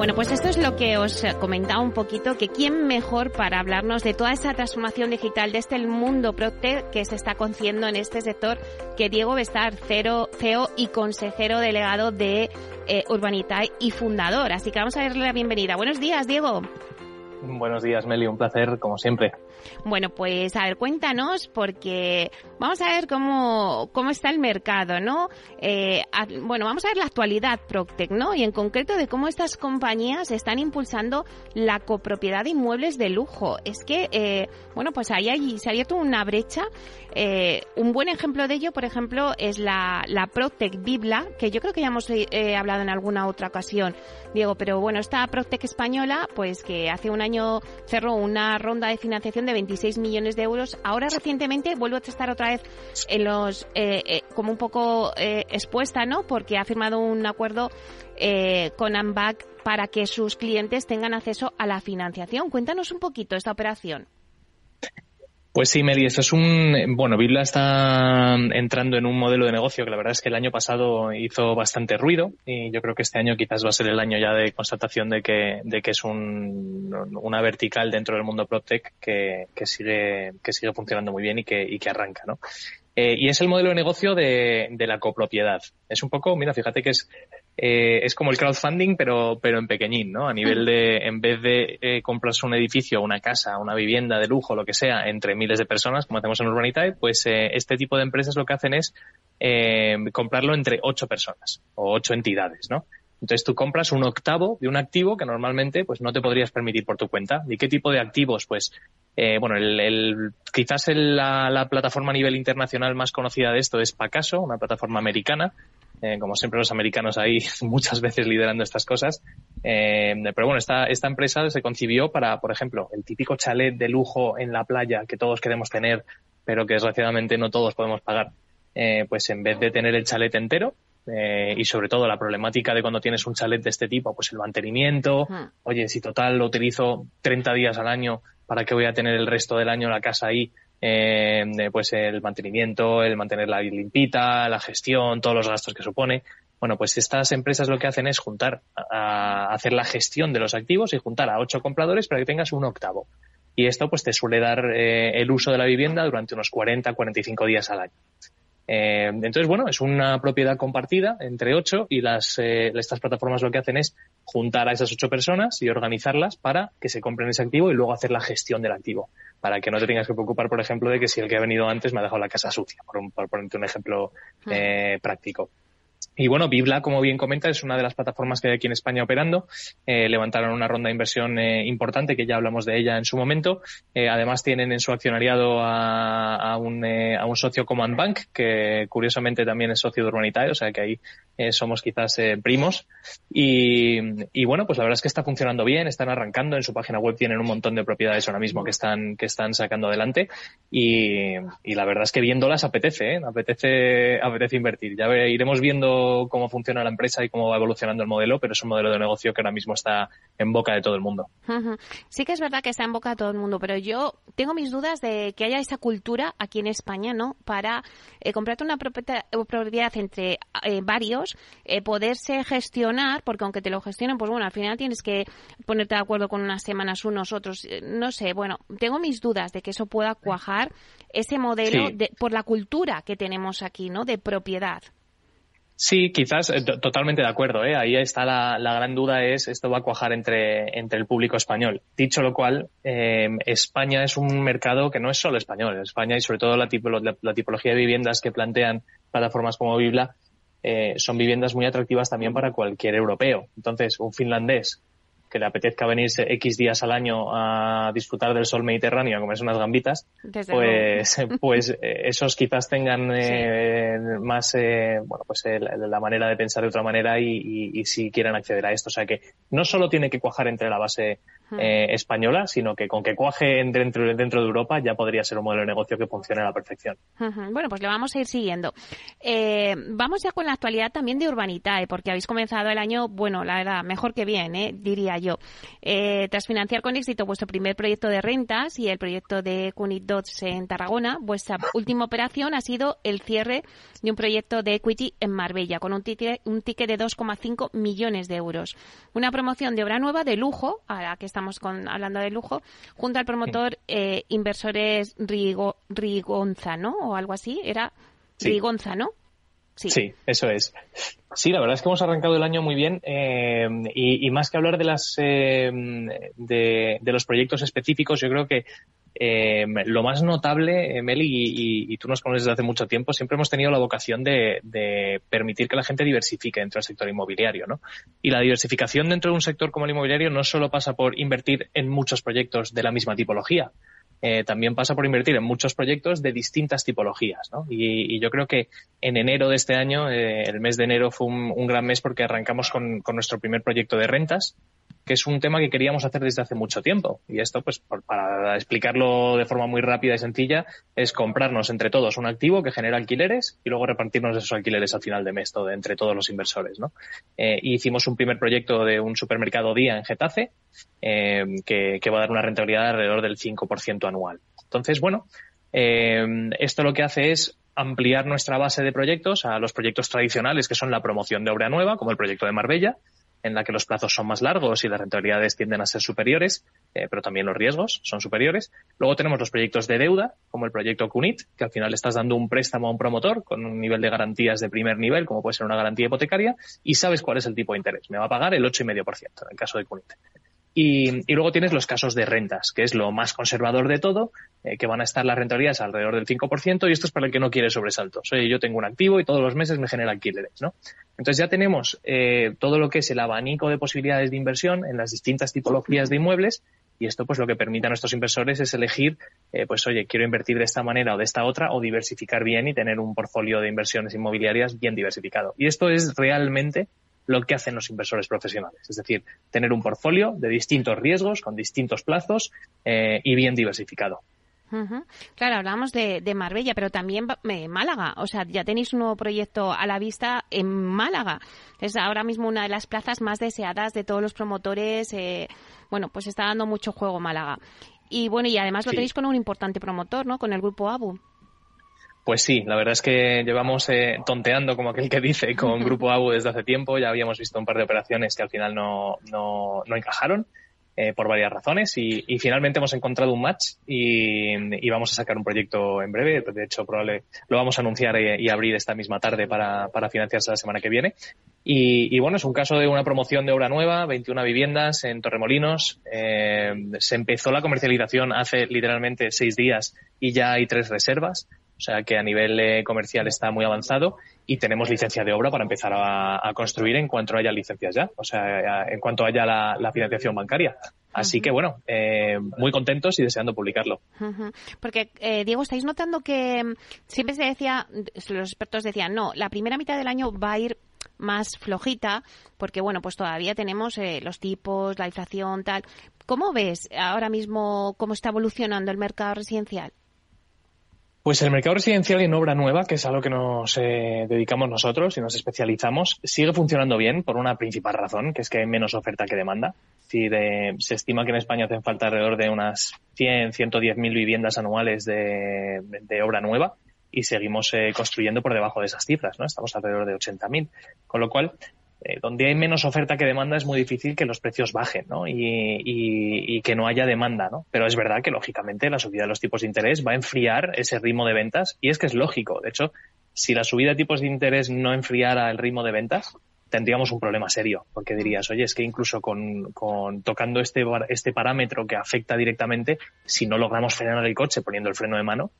Bueno, pues esto es lo que os comentaba un poquito, que quién mejor para hablarnos de toda esa transformación digital de este mundo Procter que se está conciendo en este sector, que Diego Bestar, CEO y consejero delegado de eh, Urbanitae y fundador. Así que vamos a darle la bienvenida. Buenos días, Diego. Buenos días, Meli. Un placer, como siempre. Bueno, pues a ver, cuéntanos, porque vamos a ver cómo, cómo está el mercado, ¿no? Eh, bueno, vamos a ver la actualidad Proctec, ¿no? Y en concreto de cómo estas compañías están impulsando la copropiedad de inmuebles de lujo. Es que, eh, bueno, pues ahí, se ha abierto una brecha. Eh, un buen ejemplo de ello, por ejemplo, es la, la Proctec Bibla, que yo creo que ya hemos hablado en alguna otra ocasión, Diego, pero bueno, esta Proctec española, pues que hace un año cerró una ronda de financiación de 26 millones de euros. Ahora recientemente vuelvo a estar otra vez en los eh, eh, como un poco eh, expuesta, ¿no? Porque ha firmado un acuerdo con AMBAC para que sus clientes tengan acceso a la financiación. Cuéntanos un poquito esta operación. Pues sí, Meli, esto es un. Bueno, Bibla está entrando en un modelo de negocio que la verdad es que el año pasado hizo bastante ruido y yo creo que este año quizás va a ser el año ya de constatación de que, de que es un, una vertical dentro del mundo PropTech que, que, sigue, que sigue funcionando muy bien y que, y que arranca, ¿no? Eh, y es el modelo de negocio de, de, la copropiedad. Es un poco, mira, fíjate que es, eh, es como el crowdfunding, pero, pero en pequeñín, ¿no? A nivel de, en vez de eh, comprarse un edificio, una casa, una vivienda de lujo, lo que sea, entre miles de personas, como hacemos en Urbanitae, pues eh, este tipo de empresas lo que hacen es eh, comprarlo entre ocho personas o ocho entidades, ¿no? Entonces tú compras un octavo de un activo que normalmente pues no te podrías permitir por tu cuenta. ¿Y qué tipo de activos? Pues eh, bueno, el, el quizás el, la, la, plataforma a nivel internacional más conocida de esto es Pacaso, una plataforma americana. Eh, como siempre los americanos ahí muchas veces liderando estas cosas. Eh, pero bueno, esta, esta empresa se concibió para, por ejemplo, el típico chalet de lujo en la playa que todos queremos tener, pero que desgraciadamente no todos podemos pagar. Eh, pues en vez de tener el chalet entero, y sobre todo la problemática de cuando tienes un chalet de este tipo, pues el mantenimiento, oye, si total lo utilizo 30 días al año, ¿para qué voy a tener el resto del año la casa ahí? Eh, pues el mantenimiento, el mantenerla limpita, la gestión, todos los gastos que supone. Bueno, pues estas empresas lo que hacen es juntar, a, hacer la gestión de los activos y juntar a ocho compradores para que tengas un octavo. Y esto pues te suele dar eh, el uso de la vivienda durante unos 40, 45 días al año. Eh, entonces, bueno, es una propiedad compartida entre ocho y las, eh, estas plataformas lo que hacen es juntar a esas ocho personas y organizarlas para que se compren ese activo y luego hacer la gestión del activo. Para que no te tengas que preocupar, por ejemplo, de que si el que ha venido antes me ha dejado la casa sucia, por, un, por ponerte un ejemplo eh, práctico. Y bueno, Bibla, como bien comenta, es una de las plataformas que hay aquí en España operando. Eh, levantaron una ronda de inversión eh, importante, que ya hablamos de ella en su momento. Eh, además, tienen en su accionariado a, a, un, a un, socio como Bank, que curiosamente también es socio de Urbanitae, o sea que ahí somos quizás primos. Y, bueno, pues la verdad es que está funcionando bien, están arrancando. En su página web tienen un montón de propiedades ahora mismo que están, sacando adelante. Y, y la verdad es que viéndolas apetece, apetece, apetece invertir. Ya iremos viendo cómo funciona la empresa y cómo va evolucionando el modelo, pero es un modelo de negocio que ahora mismo está en boca de todo el mundo. Sí que es verdad que está en boca de todo el mundo, pero yo tengo mis dudas de que haya esa cultura aquí en España, ¿no? Para eh, comprarte una propiedad entre eh, varios, eh, poderse gestionar, porque aunque te lo gestionen, pues bueno, al final tienes que ponerte de acuerdo con unas semanas unos otros, no sé, bueno, tengo mis dudas de que eso pueda cuajar ese modelo sí. de, por la cultura que tenemos aquí, ¿no? De propiedad. Sí, quizás, eh, totalmente de acuerdo. ¿eh? Ahí está la, gran duda, es esto va a cuajar entre, entre el público español. Dicho lo cual, eh, España es un mercado que no es solo español. España y sobre todo la, tipo, la tipología de viviendas que plantean plataformas como Bibla eh, son viviendas muy atractivas también para cualquier europeo. Entonces, un finlandés que le apetezca venirse X días al año a disfrutar del sol mediterráneo, a comerse unas gambitas, pues, pues eh, esos quizás tengan eh, más, eh, bueno, pues la manera de pensar de otra manera y, y, si quieren acceder a esto. O sea que no solo tiene que cuajar entre la base española, sino que con que cuaje dentro, dentro de Europa ya podría ser un modelo de negocio que funcione a la perfección. Bueno, pues le vamos a ir siguiendo. vamos ya con la actualidad también de Urbanitae, porque habéis comenzado el año, bueno, la verdad, mejor que bien, diría Eh, tras financiar con éxito vuestro primer proyecto de rentas y el proyecto de Cunit Dots en Tarragona, vuestra última operación ha sido el cierre de un proyecto de equity en Marbella con un ticket, un ticket de 2,5 millones de euros. Una promoción de obra nueva de lujo, a la que estamos con, hablando de lujo, junto al promotor eh, Inversores Rigonza, ¿no? O algo así, era Rigonza, ¿no? Sí. eso es. Sí, la verdad es que hemos arrancado el año muy bien eh, y, más que hablar de las eh, de, los proyectos específicos, yo creo que eh, lo más notable, Meli, y, y, tú nos conoces desde hace mucho tiempo, siempre hemos tenido la vocación de, de, permitir que la gente diversifique dentro del sector inmobiliario, ¿no? Y la diversificación dentro de un sector como el inmobiliario no solo pasa por invertir en muchos proyectos de la misma tipología, eh, también pasa por invertir en muchos proyectos de distintas tipologías. ¿no? Y, yo creo que en enero de este año, eh, el mes de enero fue un, gran mes porque arrancamos con, nuestro primer proyecto de rentas, que es un tema que queríamos hacer desde hace mucho tiempo. Y esto, pues, para explicarlo de forma muy rápida y sencilla, es comprarnos entre todos un activo que genera alquileres y luego repartirnos esos alquileres al final de mes, entre todos los inversores. ¿no? Eh, hicimos un primer proyecto de un supermercado día en Getafe, eh, que, va a dar una rentabilidad de alrededor del 5% anual. Entonces, bueno, eh, esto lo que hace es ampliar nuestra base de proyectos a los proyectos tradicionales, que son la promoción de obra nueva, como el proyecto de Marbella, en la que los plazos son más largos y las rentabilidades tienden a ser superiores, eh, pero también los riesgos son superiores. Luego tenemos los proyectos de deuda, como el proyecto CUNIT, que al final estás dando un préstamo a un promotor con un nivel de garantías de primer nivel, como puede ser una garantía hipotecaria, y sabes cuál es el tipo de interés. Me va a pagar el 8,5% en el caso de CUNIT. Y, luego tienes los casos de rentas, que es lo más conservador de todo, eh, que van a estar las rentabilidades alrededor del 5%, y esto es para el que no quiere sobresaltos. Oye, yo tengo un activo y todos los meses me genera alquileres, ¿no? Entonces ya tenemos eh, todo lo que es el abanico de posibilidades de inversión en las distintas tipologías de inmuebles, y esto pues lo que permite a nuestros inversores es elegir, eh, pues oye, quiero invertir de esta manera o de esta otra, o diversificar bien y tener un portfolio de inversiones inmobiliarias bien diversificado. Y esto es realmente lo que hacen los inversores profesionales. Es decir, tener un portfolio de distintos riesgos, con distintos plazos eh, y bien diversificado. Claro, hablábamos de, Marbella, pero también Málaga. O sea, ya tenéis un nuevo proyecto a la vista en Málaga. Es ahora mismo una de las plazas más deseadas de todos los promotores. Eh, bueno, pues está dando mucho juego Málaga. Y bueno, y además lo tenéis con un importante promotor, ¿no? Con el grupo ABU. Pues sí, la verdad es que llevamos eh, tonteando, como aquel que dice, con Grupo ABU desde hace tiempo. Ya habíamos visto un par de operaciones que al final no, no, no encajaron eh, por varias razones y, y, finalmente hemos encontrado un match y, y, vamos a sacar un proyecto en breve. De hecho, probable lo vamos a anunciar y, y abrir esta misma tarde para, para financiarse la semana que viene. Y, y, bueno, es un caso de una promoción de obra nueva, 21 viviendas en Torremolinos. Eh, se empezó la comercialización hace literalmente seis días y ya hay tres reservas. O sea que a nivel eh, comercial está muy avanzado y tenemos licencia de obra para empezar a, construir en cuanto haya licencias ya, o sea, en cuanto haya la, financiación bancaria. Así que bueno, eh, muy contentos y deseando publicarlo. Porque, eh, Diego, ¿estáis notando que mm, siempre se decía, los expertos decían, no, la primera mitad del año va a ir más flojita, porque bueno, pues todavía tenemos los tipos, la inflación, tal. ¿Cómo ves ahora mismo cómo está evolucionando el mercado residencial? Pues el mercado residencial en obra nueva, que es a lo que nos eh, dedicamos nosotros y nos especializamos, sigue funcionando bien por una principal razón, que es que hay menos oferta que demanda. Si se estima que en España hacen falta alrededor de unas 100, 110 mil viviendas anuales de, obra nueva y seguimos eh, construyendo por debajo de esas cifras, ¿no? Estamos alrededor de 80.000. Con lo cual, eh, donde hay menos oferta que demanda es muy difícil que los precios bajen ¿no? y, que no haya demanda. ¿no? Pero es verdad que, lógicamente, la subida de los tipos de interés va a enfriar ese ritmo de ventas y es que es lógico. De hecho, si la subida de tipos de interés no enfriara el ritmo de ventas, tendríamos un problema serio, porque dirías, oye, es que incluso con, con tocando este, este parámetro que afecta directamente, si no logramos frenar el coche poniendo el freno de mano,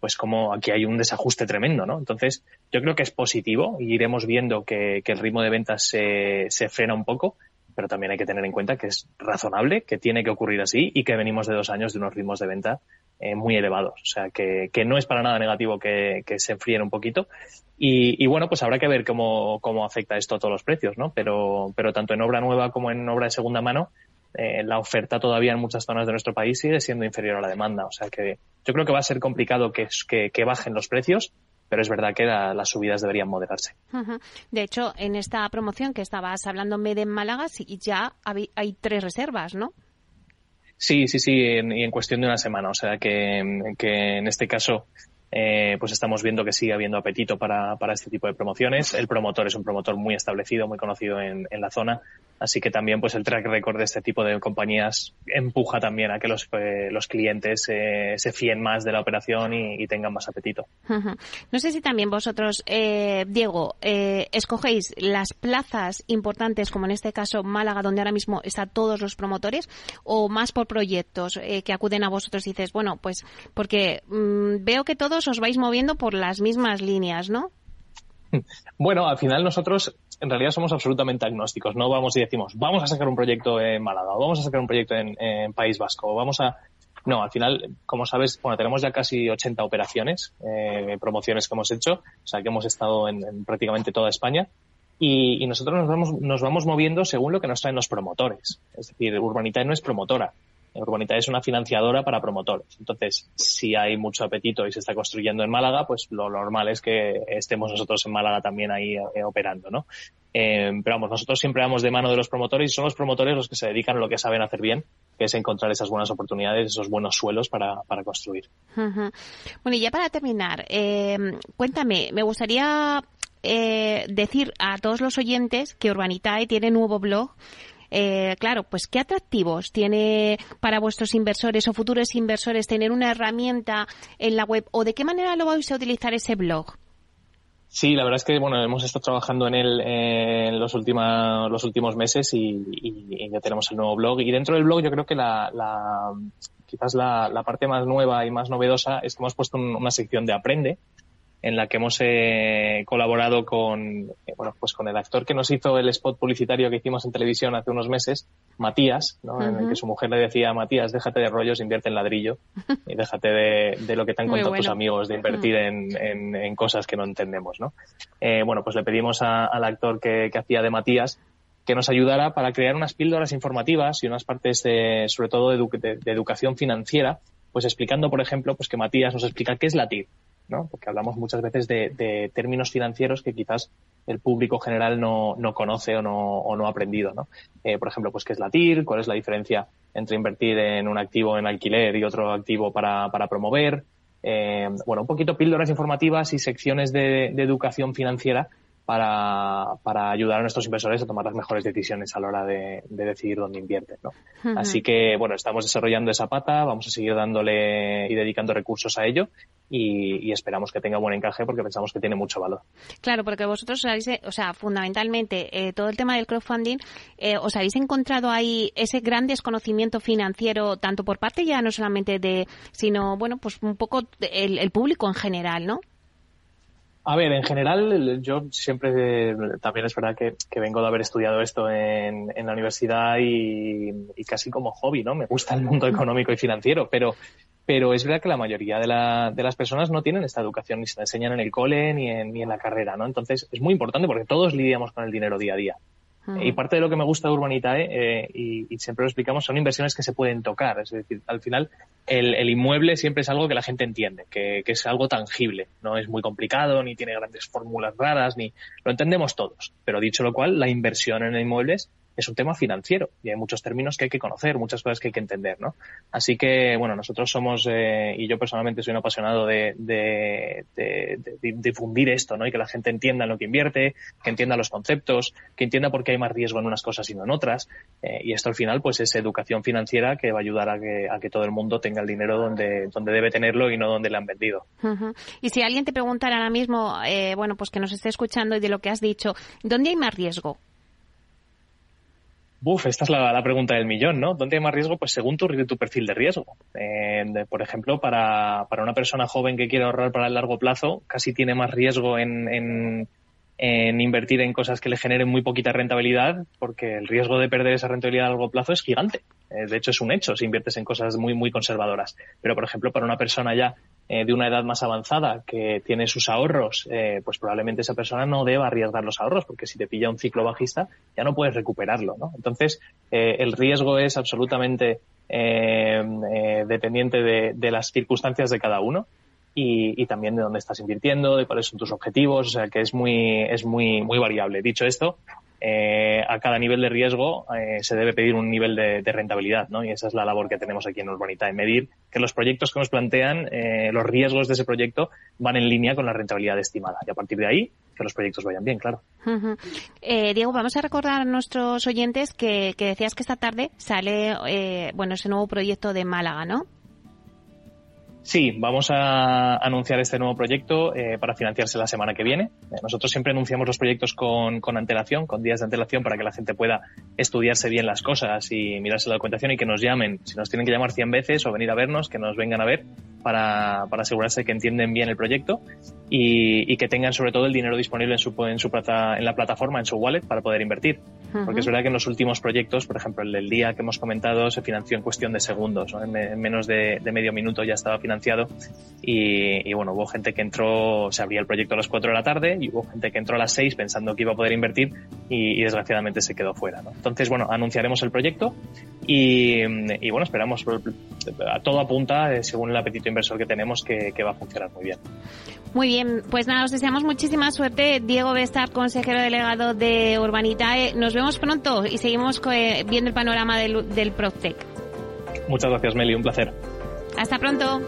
pues como aquí hay un desajuste tremendo, ¿no? Entonces, yo creo que es positivo y iremos viendo que, el ritmo de ventas se, se frena un poco, pero también hay que tener en cuenta que es razonable, que tiene que ocurrir así y que venimos de dos años de unos ritmos de venta eh, muy elevados. O sea, que, que, no es para nada negativo que, se enfríen un poquito. Y, y, bueno, pues habrá que ver cómo, cómo afecta esto a todos los precios, ¿no? Pero, pero tanto en obra nueva como en obra de segunda mano, eh, la oferta todavía en muchas zonas de nuestro país sigue siendo inferior a la demanda. O sea que yo creo que va a ser complicado que, que, que bajen los precios, pero es verdad que la, las subidas deberían moderarse. De hecho, en esta promoción que estabas hablando en Málaga, sí, ya hay, hay, tres reservas, ¿no? Sí, sí, sí, en, y en cuestión de una semana. O sea que, que en este caso eh, pues estamos viendo que sigue habiendo apetito para, para, este tipo de promociones. El promotor es un promotor muy establecido, muy conocido en, en la zona, así que también pues el track record de este tipo de compañías empuja también a que los, eh, los clientes eh, se fíen más de la operación y, tengan más apetito. No sé si también vosotros, eh, Diego, eh, escogéis las plazas importantes, como en este caso Málaga, donde ahora mismo están todos los promotores, o más por proyectos que acuden a vosotros y dices, bueno, pues porque mmm, veo que todos os vais moviendo por las mismas líneas, ¿no? Bueno, al final nosotros en realidad somos absolutamente agnósticos. No vamos y decimos, vamos a sacar un proyecto en Málaga, o vamos a sacar un proyecto en, País Vasco, o vamos a... No, al final, como sabes, bueno, tenemos ya casi 80 operaciones, eh, promociones que hemos hecho, o sea, que hemos estado en, en prácticamente toda España. Y, nosotros nos vamos, nos vamos moviendo según lo que nos traen los promotores. Es decir, Urbanitae no es promotora. Urbanitae es una financiadora para promotores. Entonces, si hay mucho apetito y se está construyendo en Málaga, pues lo normal es que estemos nosotros en Málaga también ahí eh, operando, ¿no? Eh, pero vamos, nosotros siempre vamos de mano de los promotores y son los promotores los que se dedican a lo que saben hacer bien, que es encontrar esas buenas oportunidades, esos buenos suelos para, para construir. Bueno, y ya para terminar, eh, cuéntame, me gustaría eh, decir a todos los oyentes que Urbanitae tiene nuevo blog eh, claro, pues qué atractivos tiene para vuestros inversores o futuros inversores tener una herramienta en la web o de qué manera lo vais a utilizar ese blog. Sí, la verdad es que bueno hemos estado trabajando en él en los últimos los últimos meses y, ya tenemos el nuevo blog y dentro del blog yo creo que la, la quizás la, parte más nueva y más novedosa es que hemos puesto un, una sección de aprende en la que hemos eh, colaborado con, eh, bueno, pues con el actor que nos hizo el spot publicitario que hicimos en televisión hace unos meses, Matías, ¿no? Uh -huh. en el que su mujer le decía, Matías, déjate de rollos, invierte en ladrillo y déjate de, de lo que te han contado bueno. tus amigos, de invertir uh -huh. en, en, en, cosas que no entendemos, ¿no? Eh, bueno, pues le pedimos a, al actor que, que hacía de Matías que nos ayudara para crear unas píldoras informativas y unas partes de, sobre todo de, edu de, de educación financiera, pues explicando, por ejemplo, pues que Matías nos explica qué es la TIR, ¿no? Porque hablamos muchas veces de, de, términos financieros que quizás el público general no, no conoce o no, o no ha aprendido, ¿no? Eh, por ejemplo, pues qué es la TIR, cuál es la diferencia entre invertir en un activo en alquiler y otro activo para, para promover, eh, bueno, un poquito píldoras informativas y secciones de, de educación financiera para, para, ayudar a nuestros inversores a tomar las mejores decisiones a la hora de, de decidir dónde invierten. ¿no? Uh -huh. Así que, bueno, estamos desarrollando esa pata, vamos a seguir dándole y dedicando recursos a ello y, y, esperamos que tenga buen encaje porque pensamos que tiene mucho valor. Claro, porque vosotros habéis, o sea, fundamentalmente, eh, todo el tema del crowdfunding, eh, os habéis encontrado ahí ese gran desconocimiento financiero, tanto por parte ya no solamente de, sino, bueno, pues un poco el, el público en general, ¿no? A ver, en general, yo siempre, también es verdad que, vengo de haber estudiado esto en, en la universidad y, y, casi como hobby, ¿no? Me gusta el mundo económico y financiero, pero, pero es verdad que la mayoría de, la, de las personas no tienen esta educación, ni se la enseñan en el cole ni en, ni en la carrera, ¿no? Entonces, es muy importante porque todos lidiamos con el dinero día a día. Y parte de lo que me gusta de Urbanitae, eh, y, y, siempre lo explicamos, son inversiones que se pueden tocar. Es decir, al final el, el inmueble siempre es algo que la gente entiende, que, que, es algo tangible. No es muy complicado, ni tiene grandes fórmulas raras, ni lo entendemos todos. Pero dicho lo cual, la inversión en inmuebles es un tema financiero y hay muchos términos que hay que conocer, muchas cosas que hay que entender, ¿no? Así que, bueno, nosotros somos, eh, y yo personalmente soy un apasionado de, de, difundir esto, ¿no? Y que la gente entienda lo que invierte, que entienda los conceptos, que entienda por qué hay más riesgo en unas cosas y no en otras. Eh, y esto al final, pues es educación financiera que va a ayudar a que, a que todo el mundo tenga el dinero donde, donde debe tenerlo y no donde le han vendido. Y si alguien te preguntara ahora mismo, eh, bueno, pues que nos esté escuchando y de lo que has dicho, ¿dónde hay más riesgo? Buf, esta es la, la, pregunta del millón, ¿no? ¿Dónde hay más riesgo? Pues según tu, perfil de riesgo. Eh, por ejemplo, para, para, una persona joven que quiere ahorrar para el largo plazo, casi tiene más riesgo en, en invertir en cosas que le generen muy poquita rentabilidad, porque el riesgo de perder esa rentabilidad a largo plazo es gigante. Eh, de hecho, es un hecho si inviertes en cosas muy, muy conservadoras. Pero, por ejemplo, para una persona ya eh, de una edad más avanzada que tiene sus ahorros, eh, pues probablemente esa persona no deba arriesgar los ahorros, porque si te pilla un ciclo bajista, ya no puedes recuperarlo, ¿no? Entonces, el riesgo es absolutamente dependiente de, de las circunstancias de cada uno y, y, también de dónde estás invirtiendo, de cuáles son tus objetivos, o sea que es muy, es muy, muy variable. Dicho esto, eh, a cada nivel de riesgo eh, se debe pedir un nivel de, de, rentabilidad, ¿no? Y esa es la labor que tenemos aquí en Urbanita, de medir que los proyectos que nos plantean, eh, los riesgos de ese proyecto van en línea con la rentabilidad estimada. Y a partir de ahí, que los proyectos vayan bien, claro. Uh -huh. eh, Diego, vamos a recordar a nuestros oyentes que, que decías que esta tarde sale, eh, bueno, ese nuevo proyecto de Málaga, ¿no? Sí, vamos a anunciar este nuevo proyecto eh, para financiarse la semana que viene. Eh, nosotros siempre anunciamos los proyectos con, con, antelación, con días de antelación, para que la gente pueda estudiarse bien las cosas y mirarse la documentación y que nos llamen. Si nos tienen que llamar 100 veces o venir a vernos, que nos vengan a ver para, para asegurarse que entienden bien el proyecto y, y, que tengan sobre todo el dinero disponible en su, en su plata, en la plataforma, en su wallet, para poder invertir. Uh -huh. Porque es verdad que en los últimos proyectos, por ejemplo, el del día que hemos comentado, se financió en cuestión de segundos. ¿no? En, me, en, menos de, de, medio minuto ya estaba financiado. Y, y, bueno, hubo gente que entró, se abría el proyecto a las 4 de la tarde y hubo gente que entró a las 6 pensando que iba a poder invertir y, y desgraciadamente se quedó fuera. ¿no? Entonces, bueno, anunciaremos el proyecto y, bueno, esperamos, todo apunta, eh, según el apetito inversor que tenemos, que, que va a funcionar muy bien. Muy bien, pues nada, os deseamos muchísima suerte. Diego Bestar, consejero delegado de Urbanitae. Nos vemos pronto y seguimos viendo el panorama del, del PropTech. Muchas gracias, Meli, un placer. Hasta pronto.